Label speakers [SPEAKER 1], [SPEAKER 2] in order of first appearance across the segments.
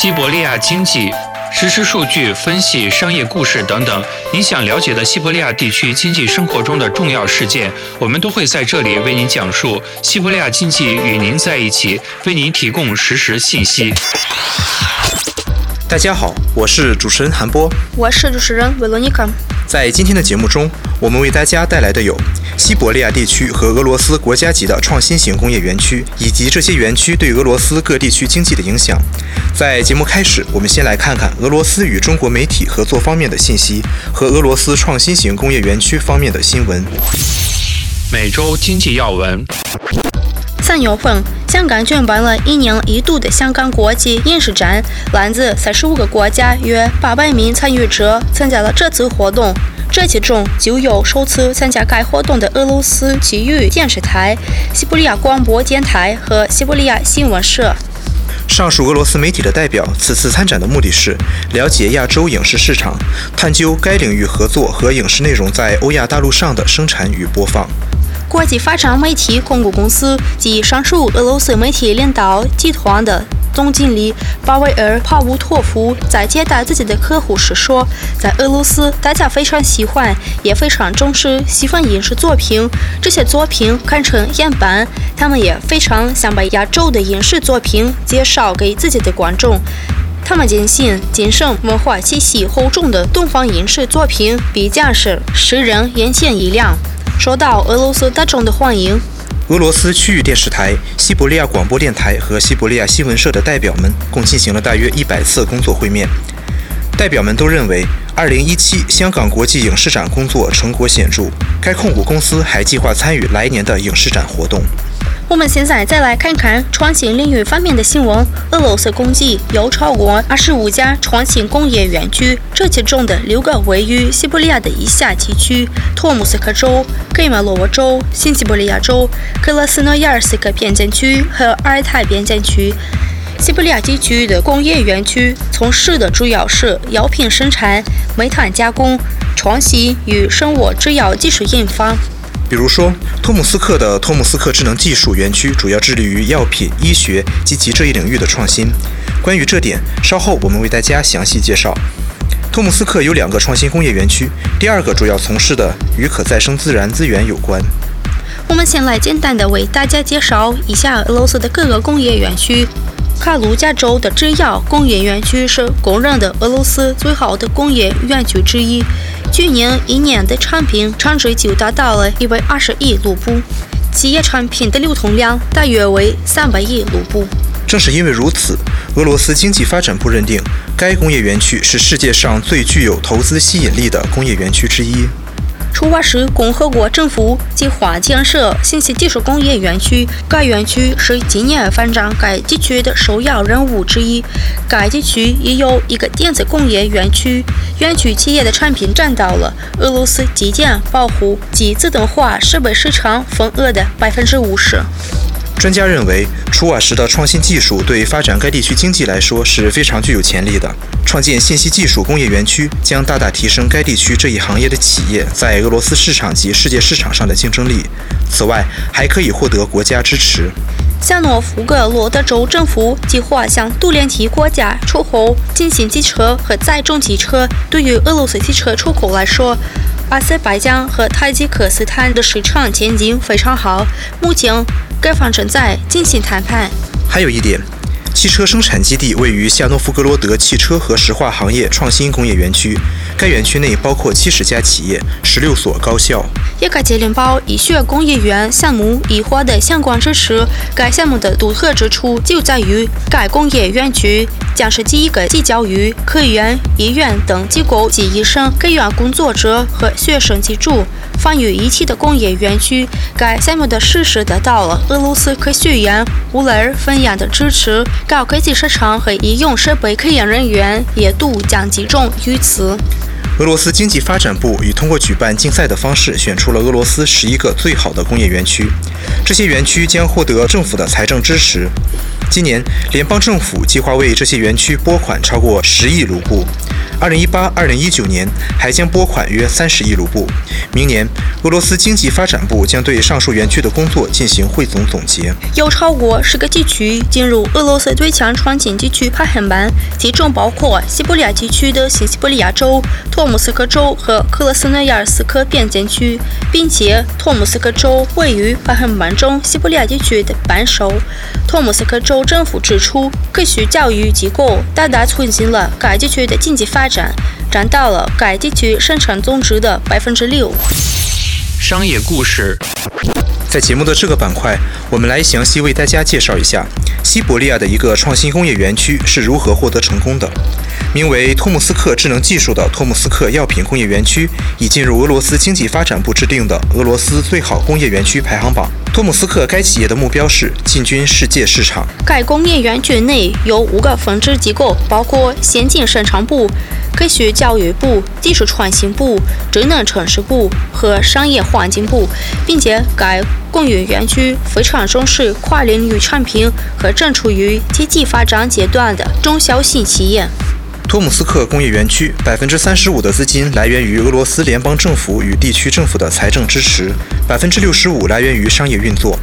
[SPEAKER 1] 西伯利亚经济实时数据分析、商业故事等等，您想了解的西伯利亚地区经济生活中的重要事件，我们都会在这里为您讲述。西伯利亚经济与您在一起，为您提供实时信息。
[SPEAKER 2] 大家好，我是主持人韩波，
[SPEAKER 3] 我是主持人维罗妮卡。
[SPEAKER 2] 在今天的节目中，我们为大家带来的有西伯利亚地区和俄罗斯国家级的创新型工业园区，以及这些园区对俄罗斯各地区经济的影响。在节目开始，我们先来看看俄罗斯与中国媒体合作方面的信息和俄罗斯创新型工业园区方面的新闻。
[SPEAKER 1] 每周经济要闻。
[SPEAKER 3] 三月份，香港举办了一年一度的香港国际影视展，来自三十五个国家约八百名参与者参加了这次活动。这其中就有首次参加该活动的俄罗斯体育电视台、西伯利亚广播电台和西伯利亚新闻社。
[SPEAKER 2] 上述俄罗斯媒体的代表此次参展的目的是了解亚洲影视市场，探究该领域合作和影视内容在欧亚大陆上的生产与播放。
[SPEAKER 3] 国际发展媒体控股公司及上述俄罗斯媒体领导集团的总经理巴维尔·帕乌托夫在接待自己的客户时说：“在俄罗斯，大家非常喜欢，也非常重视西方影视作品。这些作品堪称样板，他们也非常想把亚洲的影视作品介绍给自己的观众。他们坚信，精神文化气息厚重的东方影视作品必将是世人眼前一亮。”受到俄罗斯大众的欢迎。
[SPEAKER 2] 俄罗斯区域电视台、西伯利亚广播电台和西伯利亚新闻社的代表们共进行了大约一百次工作会面。代表们都认为，2017香港国际影视展工作成果显著。该控股公司还计划参与来年的影视展活动。
[SPEAKER 3] 我们现在再来看看创新领域方面的新闻。俄罗斯共计有超过二十五家创新工业园区，这其中的六个位于西伯利亚的以下地区：托木斯克州、盖马洛沃州、新西伯利亚州、克拉斯诺亚尔斯克边境区和阿尔泰边境区。西伯利亚地区的工业园区从事的主要是药品生产、煤炭加工、创新与生物制药技术研发。
[SPEAKER 2] 比如说，托姆斯克的托姆斯克智能技术园区主要致力于药品、医学及其这一领域的创新。关于这点，稍后我们为大家详细介绍。托姆斯克有两个创新工业园区，第二个主要从事的与可再生自然资源有关。
[SPEAKER 3] 我们先来简单的为大家介绍一下俄罗斯的各个工业园区。卡卢加州的制药工业园区是公认的俄罗斯最好的工业园区之一。去年一年的产品产值就达到了一百二十亿卢布，企业产品的流通量大约为三百亿卢布。
[SPEAKER 2] 正是因为如此，俄罗斯经济发展部认定该工业园区是世界上最具有投资吸引力的工业园区之一。
[SPEAKER 3] 出发时共和国政府计划建设信息技术工业园区，该园区是今年发展该地区的首要任务之一。该地区也有一个电子工业园区，园区企业的产品占到了俄罗斯基建保护及自动化设备市场份额的百分之五十。
[SPEAKER 2] 专家认为，楚瓦什的创新技术对发展该地区经济来说是非常具有潜力的。创建信息技术工业园区将大大提升该地区这一行业的企业在俄罗斯市场及世界市场上的竞争力。此外，还可以获得国家支持。
[SPEAKER 3] 夏诺夫哥罗德州政府计划向杜连提国家出口进行机车和载重机车。对于俄罗斯汽车出口来说，阿塞拜疆和塔吉克斯坦的市场前景非常好。目前，各方正在进行谈判。
[SPEAKER 2] 还有一点，汽车生产基地位于夏诺夫格罗德汽车和石化行业创新工业园区，该园区内包括七十家企业、十六所高校。
[SPEAKER 3] 耶加捷林堡医学工业园项目已获得相关支持。该项目的独特之处就在于，该工业园区将是第一个集教育、科研、医院等机构及医生、科研工作者和学生居住、放于一体的工业园区。该项目的实施得到了俄罗斯科学院乌拉尔分院的支持，高科技市场和医用设备科研人员也都将集中于此。
[SPEAKER 2] 俄罗斯经济发展部已通过举办竞赛的方式，选出了俄罗斯十一个最好的工业园区。这些园区将获得政府的财政支持。今年，联邦政府计划为这些园区拨款超过十亿卢布。二零一八、二零一九年还将拨款约三十亿卢布。明年，俄罗斯经济发展部将对上述园区的工作进行汇总总结。
[SPEAKER 3] 有超过十个地区进入俄罗斯最强创新地区排行榜，其中包括西伯利亚地区的新西伯利亚州、托木斯克州和克罗斯诺亚尔斯克边境区，并且托木斯克州位于排行榜中西伯利亚地区的榜首。托木斯克州政府指出，科学教育机构大大促进了该地区的经济发展展，占到了该地区生产总值的百分之六。
[SPEAKER 1] 商业故事，
[SPEAKER 2] 在节目的这个板块，我们来详细为大家介绍一下西伯利亚的一个创新工业园区是如何获得成功的。名为托姆斯克智能技术的托姆斯克药品工业园区已进入俄罗斯经济发展部制定的俄罗斯最好工业园区排行榜。托姆斯克该企业的目标是进军世界市场。
[SPEAKER 3] 该工业园区内有五个分支机构，包括先进生产部、科学教育部、技术创新部、智能城市部和商业环境部，并且该工业园区非常重视跨领域产品和正处于经济发展阶段的中小型企业。
[SPEAKER 2] 托姆斯克工业园区百分之三十五的资金来源于俄罗斯联邦政府与地区政府的财政支持，百分之六十五来源于商业运作。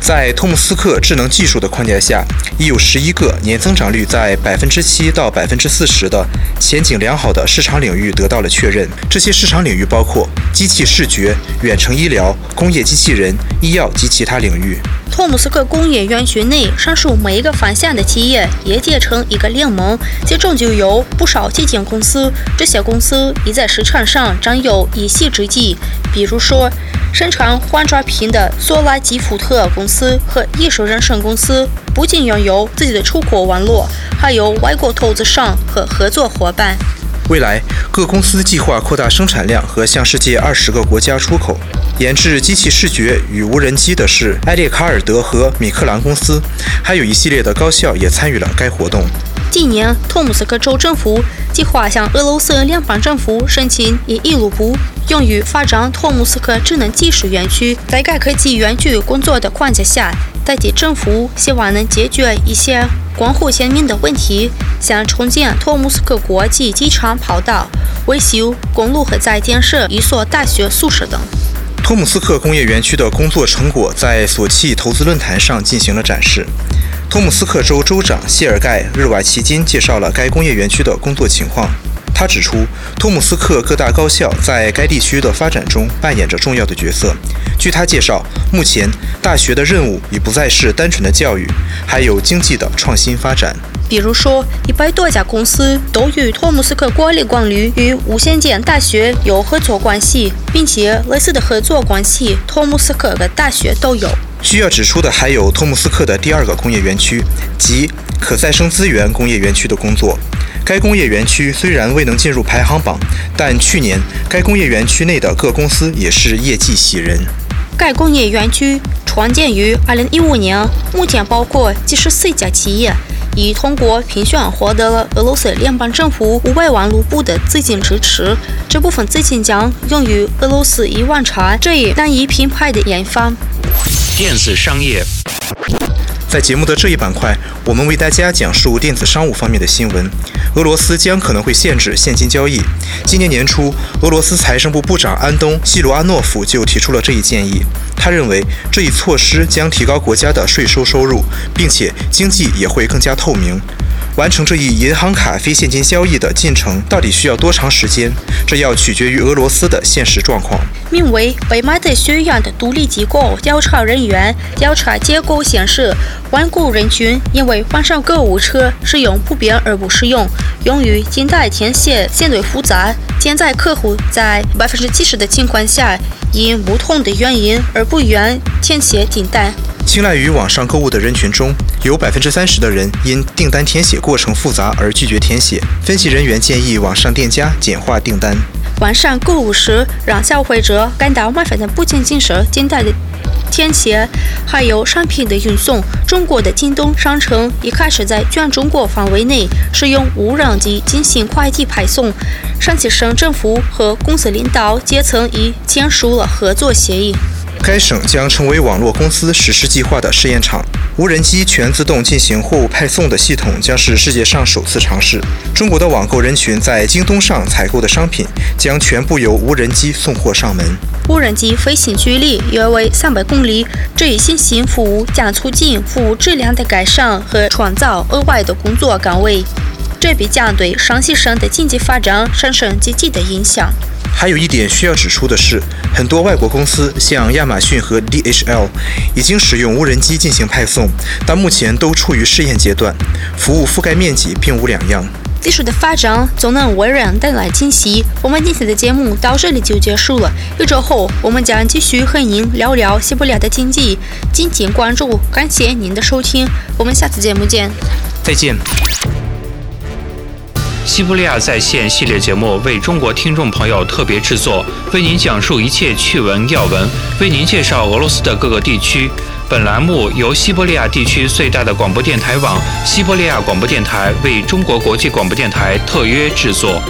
[SPEAKER 2] 在托木斯克智能技术的框架下，已有十一个年增长率在百分之七到百分之四十的前景良好的市场领域得到了确认。这些市场领域包括机器视觉、远程医疗、工业机器人、医药及其他领域。
[SPEAKER 3] 托木斯克工业园区内上述每一个方向的企业也结成一个联盟，其中就有不少基金公司。这些公司已在市场上占有一席之地。比如说，生产化妆品的索拉吉福特公公司和艺术人生公司，不仅拥有自己的出口网络，还有外国投资商和合作伙伴。
[SPEAKER 2] 未来，各公司计划扩大生产量和向世界二十个国家出口。研制机器视觉与无人机的是埃列卡尔德和米克兰公司，还有一系列的高校也参与了该活动。
[SPEAKER 3] 今年，托木斯克州政府计划向俄罗斯联邦政府申请一亿卢布，用于发展托木斯克智能技术园区。在该科技园区工作的框架下，代地政府希望能解决一些关乎前面的问题，像重建托木斯克国际机场跑道、维修公路和在建设一所大学宿舍等。
[SPEAKER 2] 托姆斯克工业园区的工作成果在索契投资论坛上进行了展示。托姆斯克州州长谢尔盖日瓦奇金介绍了该工业园区的工作情况。他指出，托姆斯克各大高校在该地区的发展中扮演着重要的角色。据他介绍，目前大学的任务已不再是单纯的教育，还有经济的创新发展。
[SPEAKER 3] 比如说，一百多家公司都与托姆斯克国立管理与无线电大学有合作关系，并且类似的合作关系，托姆斯克的大学都有。
[SPEAKER 2] 需要指出的还有托木斯克的第二个工业园区，即可再生资源工业园区的工作。该工业园区虽然未能进入排行榜，但去年该工业园区内的各公司也是业绩喜人。
[SPEAKER 3] 该工业园区创建于2015年，目前包括七十四家企业。已通过评选获得了俄罗斯联邦政府五百万卢布的资金支持，这部分资金将用于俄罗斯一万茶这一单一品牌的研发。
[SPEAKER 1] 电子商业。
[SPEAKER 2] 在节目的这一板块，我们为大家讲述电子商务方面的新闻。俄罗斯将可能会限制现金交易。今年年初，俄罗斯财政部部长安东·西罗阿诺夫就提出了这一建议。他认为这一措施将提高国家的税收收入，并且经济也会更加透明。完成这一银行卡非现金交易的进程到底需要多长时间？这要取决于俄罗斯的现实状况。
[SPEAKER 3] 名为“北马的学院”的独立机构调查人员调查结果显示，顽固人群因为网上购物车使用不便而不使用，用于近代填写相对复杂。潜在客户在百分之七十的情况下，因不同的原因而不愿填写订单。
[SPEAKER 2] 青睐于网上购物的人群中，有百分之三十的人因订单填写过程复杂而拒绝填写。分析人员建议网上店家简化订单。
[SPEAKER 3] 网上购物时，让消费者感到麻烦的不仅仅是订单的填写，还有商品的运送。中国的京东商城一开始在全中国范围内使用无人机进行快递派送。山西省政府和公司领导阶层已签署了合作协议。
[SPEAKER 2] 该省将成为网络公司实施计划的试验场。无人机全自动进行货物派送的系统将是世界上首次尝试。中国的网购人群在京东上采购的商品将全部由无人机送货上门。
[SPEAKER 3] 无人机飞行距离约为三百公里，这一新型服务将促进服务质量的改善和创造额外的工作岗位，这必将对山西省的经济发展产生积极的影响。
[SPEAKER 2] 还有一点需要指出的是，很多外国公司，像亚马逊和 DHL，已经使用无人机进行派送，但目前都处于试验阶段，服务覆盖面积并无两样。
[SPEAKER 3] 技术的发展总能为人带来惊喜。我们今天的节目到这里就结束了，一周后我们将继续和您聊聊西伯利亚的经济，敬请关注。感谢您的收听，我们下次节目见。
[SPEAKER 2] 再见。
[SPEAKER 1] 西伯利亚在线系列节目为中国听众朋友特别制作，为您讲述一切趣闻要闻，为您介绍俄罗斯的各个地区。本栏目由西伯利亚地区最大的广播电台网——西伯利亚广播电台为中国国际广播电台特约制作。